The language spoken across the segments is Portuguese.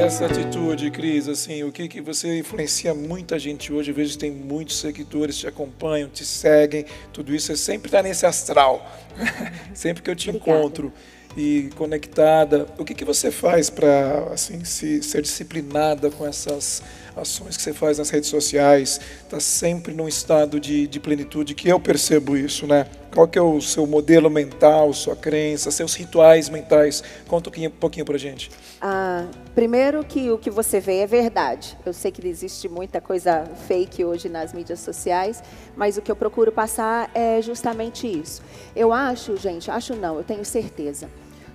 essa atitude, Cris, assim, o que que você influencia muita gente hoje? Eu vejo que tem muitos seguidores te acompanham, te seguem, tudo isso você sempre está nesse astral. sempre que eu te Obrigada. encontro e conectada, o que que você faz para assim se, ser disciplinada com essas ações que você faz nas redes sociais? Está sempre num estado de, de plenitude que eu percebo isso, né? Qual que é o seu modelo mental, sua crença, seus rituais mentais? Conta um pouquinho, pra gente. Ah, primeiro que o que você vê é verdade. Eu sei que existe muita coisa fake hoje nas mídias sociais, mas o que eu procuro passar é justamente isso. Eu acho, gente, acho não, eu tenho certeza.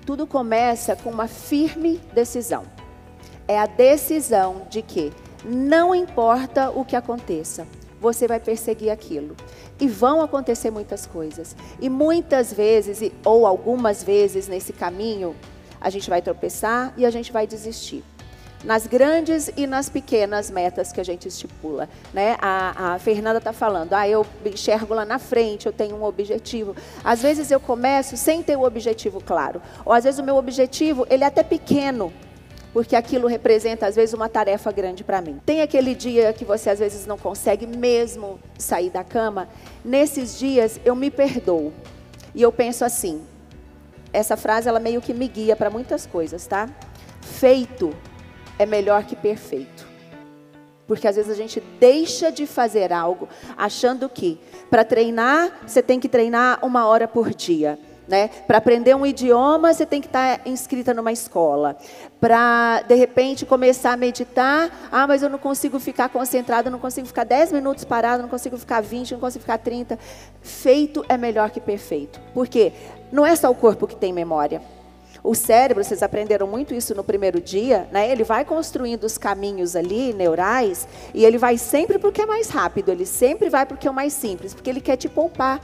Tudo começa com uma firme decisão. É a decisão de que não importa o que aconteça, você vai perseguir aquilo. E vão acontecer muitas coisas. E muitas vezes, ou algumas vezes nesse caminho, a gente vai tropeçar e a gente vai desistir. Nas grandes e nas pequenas metas que a gente estipula. Né? A, a Fernanda está falando, ah, eu enxergo lá na frente, eu tenho um objetivo. Às vezes eu começo sem ter o objetivo claro. Ou às vezes o meu objetivo, ele é até pequeno, porque aquilo representa às vezes uma tarefa grande para mim. Tem aquele dia que você às vezes não consegue mesmo sair da cama, nesses dias eu me perdoo. E eu penso assim, essa frase ela meio que me guia para muitas coisas, tá? Feito é melhor que perfeito. Porque às vezes a gente deixa de fazer algo achando que para treinar você tem que treinar uma hora por dia. Né? Para aprender um idioma, você tem que estar tá inscrita numa escola. Para, de repente, começar a meditar, ah, mas eu não consigo ficar concentrada, não consigo ficar 10 minutos parado, não consigo ficar 20, não consigo ficar 30. Feito é melhor que perfeito. Por quê? Não é só o corpo que tem memória. O cérebro, vocês aprenderam muito isso no primeiro dia, né? Ele vai construindo os caminhos ali, neurais, e ele vai sempre porque é mais rápido, ele sempre vai porque é o mais simples, porque ele quer te poupar.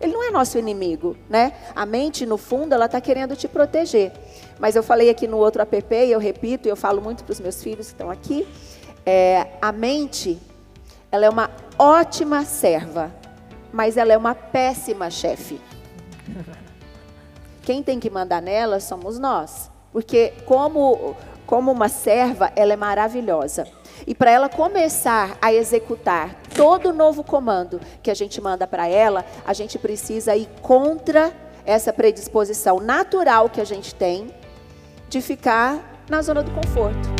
Ele não é nosso inimigo, né? A mente, no fundo, ela está querendo te proteger. Mas eu falei aqui no outro app, e eu repito, e eu falo muito para os meus filhos que estão aqui, é, a mente, ela é uma ótima serva, mas ela é uma péssima chefe. Quem tem que mandar nela somos nós. Porque como, como uma serva, ela é maravilhosa. E para ela começar a executar todo o novo comando que a gente manda para ela, a gente precisa ir contra essa predisposição natural que a gente tem de ficar na zona do conforto.